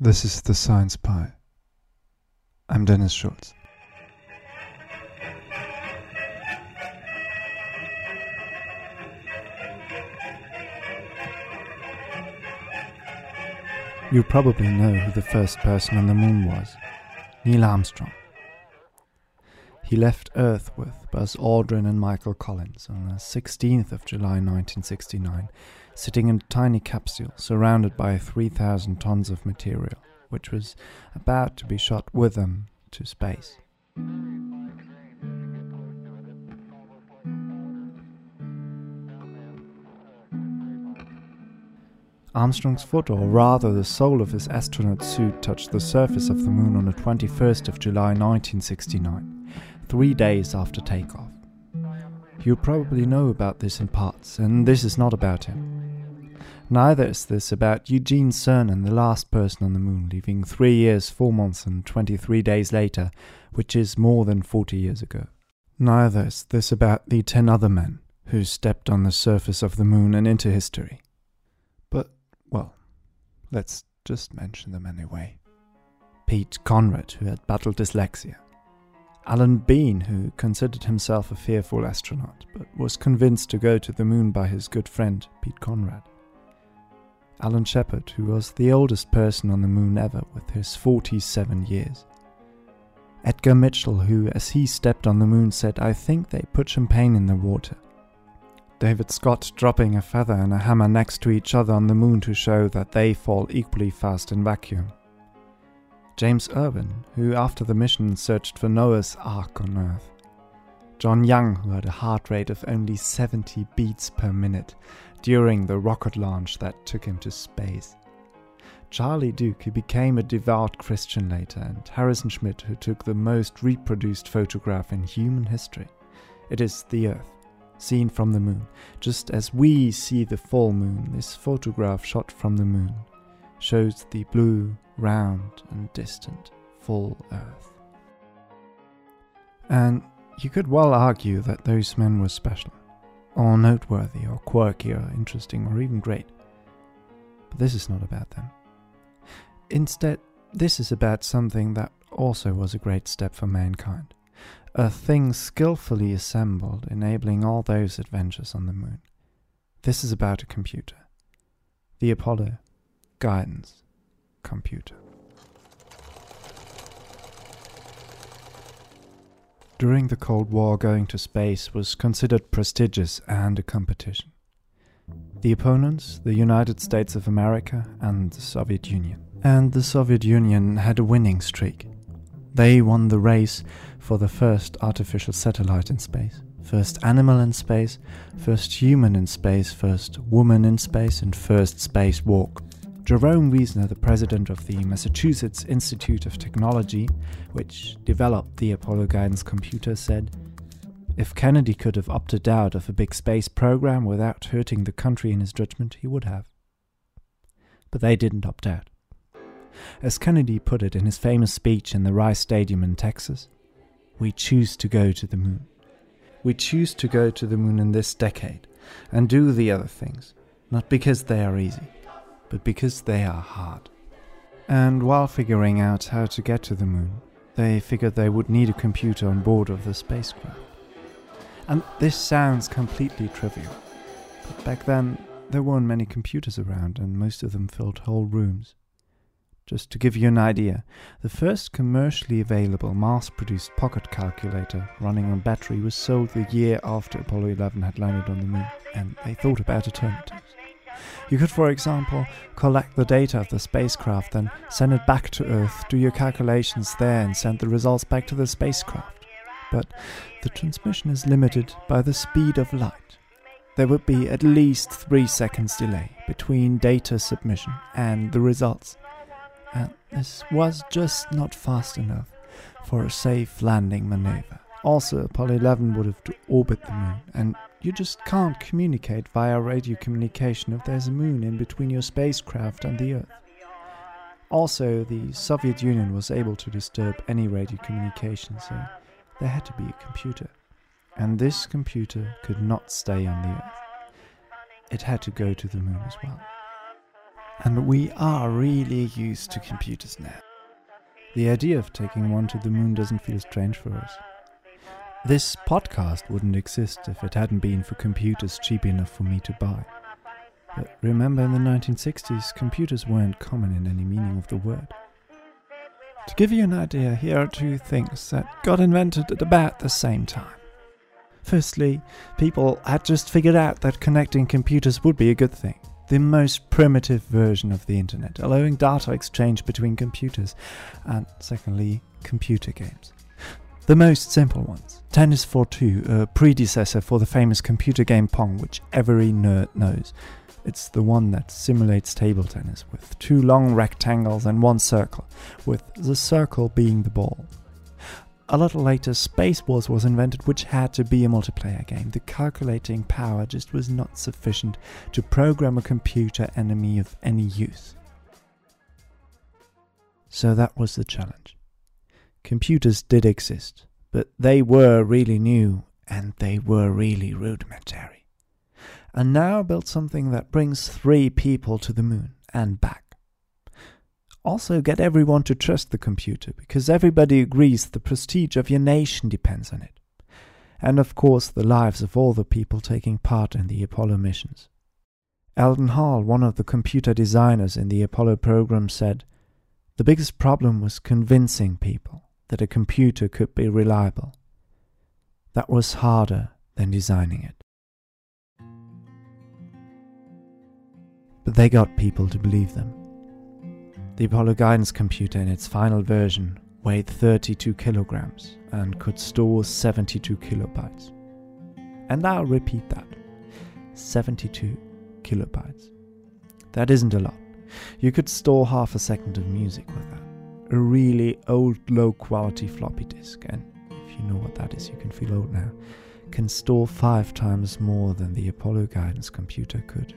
This is the Science Pie. I'm Dennis Schulz. You probably know who the first person on the moon was Neil Armstrong. He left Earth with Buzz Aldrin and Michael Collins on the 16th of July 1969, sitting in a tiny capsule surrounded by 3,000 tons of material, which was about to be shot with them to space. Armstrong's foot, or rather the sole of his astronaut suit, touched the surface of the moon on the 21st of July 1969, three days after takeoff. You probably know about this in parts, and this is not about him. Neither is this about Eugene Cernan, the last person on the moon, leaving three years, four months, and 23 days later, which is more than 40 years ago. Neither is this about the 10 other men who stepped on the surface of the moon and into history. But, well, let's just mention them anyway. Pete Conrad, who had battled dyslexia. Alan Bean, who considered himself a fearful astronaut, but was convinced to go to the moon by his good friend, Pete Conrad. Alan Shepard, who was the oldest person on the moon ever with his 47 years. Edgar Mitchell, who, as he stepped on the moon, said, I think they put champagne in the water. David Scott dropping a feather and a hammer next to each other on the moon to show that they fall equally fast in vacuum. James Irwin, who after the mission searched for Noah's Ark on Earth. John Young, who had a heart rate of only 70 beats per minute during the rocket launch that took him to space. Charlie Duke, who became a devout Christian later, and Harrison Schmitt, who took the most reproduced photograph in human history. It is the Earth, seen from the moon. Just as we see the full moon, this photograph shot from the moon shows the blue, round, and distant full Earth. And you could well argue that those men were special, or noteworthy, or quirky, or interesting, or even great. But this is not about them. Instead, this is about something that also was a great step for mankind. A thing skillfully assembled, enabling all those adventures on the moon. This is about a computer. The Apollo Guidance Computer. During the Cold War, going to space was considered prestigious and a competition. The opponents, the United States of America and the Soviet Union. And the Soviet Union had a winning streak. They won the race for the first artificial satellite in space, first animal in space, first human in space, first woman in space, and first spacewalk. Jerome Wiesner, the president of the Massachusetts Institute of Technology, which developed the Apollo guidance computer, said, If Kennedy could have opted out of a big space program without hurting the country in his judgment, he would have. But they didn't opt out. As Kennedy put it in his famous speech in the Rice Stadium in Texas, we choose to go to the moon. We choose to go to the moon in this decade and do the other things, not because they are easy, but because they are hard. And while figuring out how to get to the moon, they figured they would need a computer on board of the spacecraft. And this sounds completely trivial, but back then there weren't many computers around, and most of them filled whole rooms. Just to give you an idea, the first commercially available mass produced pocket calculator running on battery was sold the year after Apollo 11 had landed on the moon, and they thought about alternatives. You could, for example, collect the data of the spacecraft, then send it back to Earth, do your calculations there, and send the results back to the spacecraft. But the transmission is limited by the speed of light. There would be at least three seconds delay between data submission and the results and this was just not fast enough for a safe landing maneuver. Also, Apollo 11 would have to orbit the moon, and you just can't communicate via radio communication if there's a moon in between your spacecraft and the Earth. Also, the Soviet Union was able to disturb any radio communication, so there had to be a computer. And this computer could not stay on the Earth. It had to go to the moon as well. And we are really used to computers now. The idea of taking one to the moon doesn't feel strange for us. This podcast wouldn't exist if it hadn't been for computers cheap enough for me to buy. But remember, in the 1960s, computers weren't common in any meaning of the word. To give you an idea, here are two things that got invented at about the same time. Firstly, people had just figured out that connecting computers would be a good thing. The most primitive version of the internet, allowing data exchange between computers. And secondly, computer games. The most simple ones. Tennis for Two, a predecessor for the famous computer game Pong, which every nerd knows. It's the one that simulates table tennis with two long rectangles and one circle, with the circle being the ball. A little later, Space Wars was invented, which had to be a multiplayer game. The calculating power just was not sufficient to program a computer enemy of any use. So that was the challenge. Computers did exist, but they were really new and they were really rudimentary and now built something that brings three people to the moon and back. Also, get everyone to trust the computer because everybody agrees the prestige of your nation depends on it. And of course, the lives of all the people taking part in the Apollo missions. Eldon Hall, one of the computer designers in the Apollo program, said, The biggest problem was convincing people that a computer could be reliable. That was harder than designing it. but they got people to believe them. The Apollo guidance computer in its final version weighed 32 kilograms and could store 72 kilobytes. And I'll repeat that 72 kilobytes. That isn't a lot. You could store half a second of music with that. A really old, low quality floppy disk, and if you know what that is, you can feel old now, can store five times more than the Apollo guidance computer could.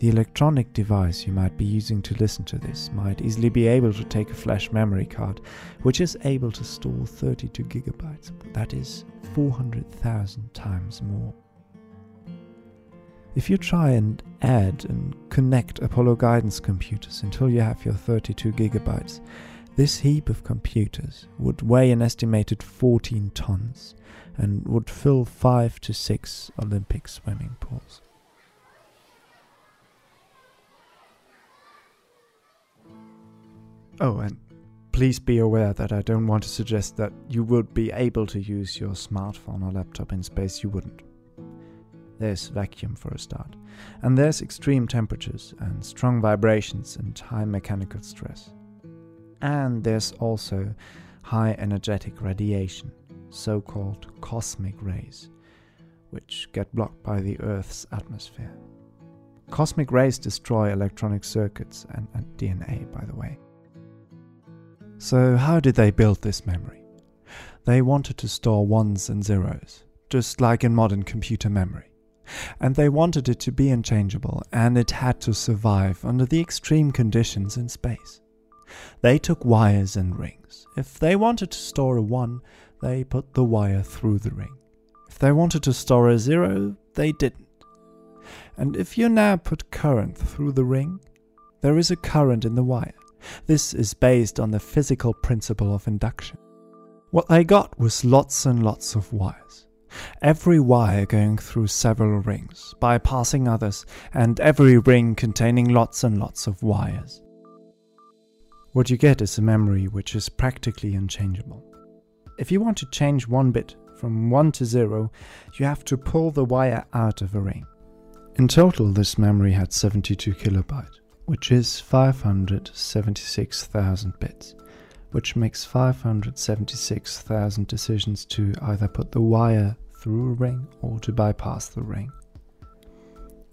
The electronic device you might be using to listen to this might easily be able to take a flash memory card, which is able to store 32 gigabytes. That is 400,000 times more. If you try and add and connect Apollo guidance computers until you have your 32 gigabytes, this heap of computers would weigh an estimated 14 tons and would fill 5 to 6 Olympic swimming pools. Oh, and please be aware that I don't want to suggest that you would be able to use your smartphone or laptop in space you wouldn't. There's vacuum for a start, and there's extreme temperatures and strong vibrations and high mechanical stress. And there's also high energetic radiation, so called cosmic rays, which get blocked by the Earth's atmosphere. Cosmic rays destroy electronic circuits and, and DNA, by the way. So, how did they build this memory? They wanted to store ones and zeros, just like in modern computer memory. And they wanted it to be unchangeable, and it had to survive under the extreme conditions in space. They took wires and rings. If they wanted to store a 1, they put the wire through the ring. If they wanted to store a 0, they didn't. And if you now put current through the ring, there is a current in the wire. This is based on the physical principle of induction. What they got was lots and lots of wires. Every wire going through several rings, bypassing others, and every ring containing lots and lots of wires. What you get is a memory which is practically unchangeable. If you want to change one bit from 1 to 0, you have to pull the wire out of a ring. In total, this memory had 72 kilobytes which is 576,000 bits, which makes 576,000 decisions to either put the wire through a ring or to bypass the ring.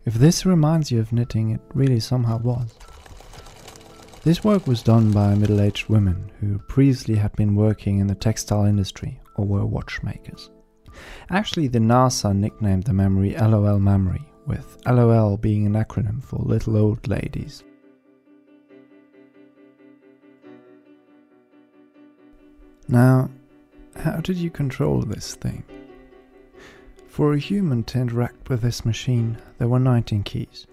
If this reminds you of knitting, it really somehow was. This work was done by middle aged women who previously had been working in the textile industry or were watchmakers. Actually, the NASA nicknamed the memory LOL memory, with LOL being an acronym for Little Old Ladies. Now, how did you control this thing? For a human to interact with this machine, there were 19 keys.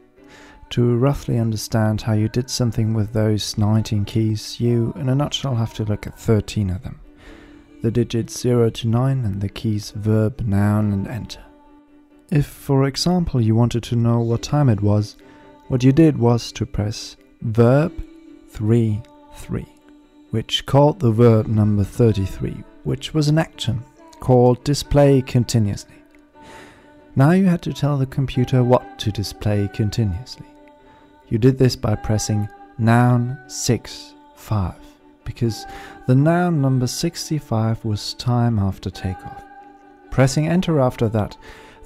To roughly understand how you did something with those 19 keys, you, in a nutshell, have to look at 13 of them the digits 0 to 9 and the keys verb, noun, and enter. If, for example, you wanted to know what time it was, what you did was to press verb 3 3, which called the verb number 33, which was an action called display continuously. Now you had to tell the computer what to display continuously. You did this by pressing noun 6 5 because the noun number 65 was time after takeoff. Pressing enter after that,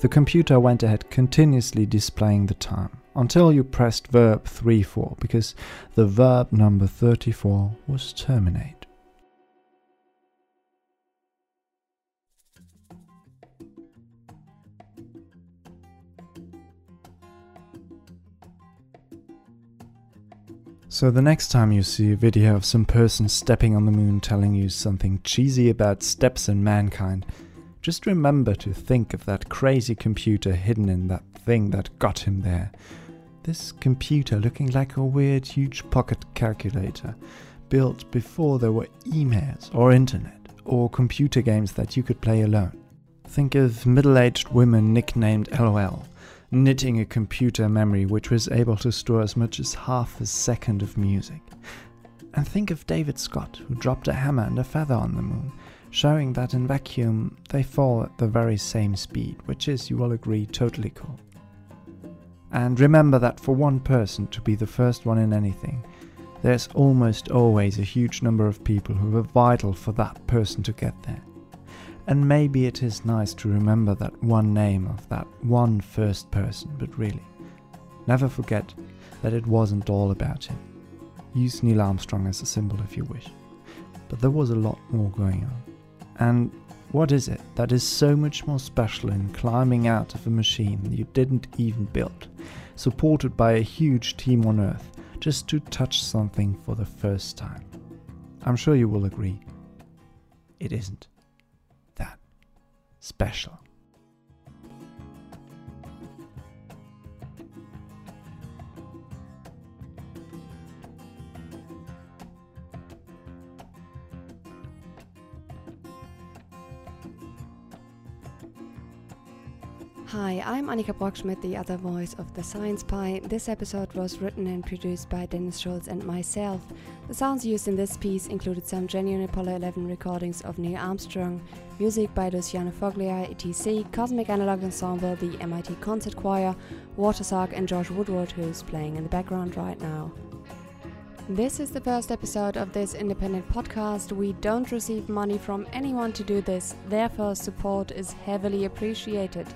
the computer went ahead continuously displaying the time until you pressed verb 34 because the verb number 34 was terminate. So the next time you see a video of some person stepping on the moon telling you something cheesy about steps and mankind, just remember to think of that crazy computer hidden in that thing that got him there. This computer looking like a weird huge pocket calculator, built before there were emails or internet or computer games that you could play alone. Think of middle aged women nicknamed LOL knitting a computer memory which was able to store as much as half a second of music. And think of David Scott, who dropped a hammer and a feather on the moon, showing that in vacuum they fall at the very same speed, which is, you will agree, totally cool. And remember that for one person to be the first one in anything, there's almost always a huge number of people who are vital for that person to get there. And maybe it is nice to remember that one name of that one first person, but really, never forget that it wasn't all about him. Use Neil Armstrong as a symbol if you wish. But there was a lot more going on. And what is it that is so much more special in climbing out of a machine you didn't even build, supported by a huge team on Earth, just to touch something for the first time? I'm sure you will agree. It isn't that special. Hi, I'm Annika Brockschmidt, the other voice of the Science Pie. This episode was written and produced by Dennis Schulz and myself. The sounds used in this piece included some genuine Apollo 11 recordings of Neil Armstrong, music by Luciano Foglia, etc., Cosmic Analog Ensemble, the MIT Concert Choir, Watersock, and George Woodward, who's playing in the background right now. This is the first episode of this independent podcast. We don't receive money from anyone to do this, therefore, support is heavily appreciated.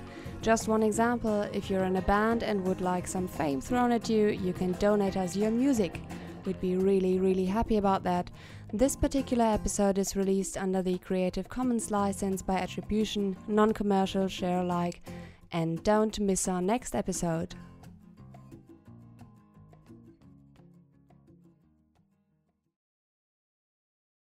Just one example if you're in a band and would like some fame thrown at you, you can donate us your music. We'd be really, really happy about that. This particular episode is released under the Creative Commons license by attribution, non commercial, share alike, and don't miss our next episode.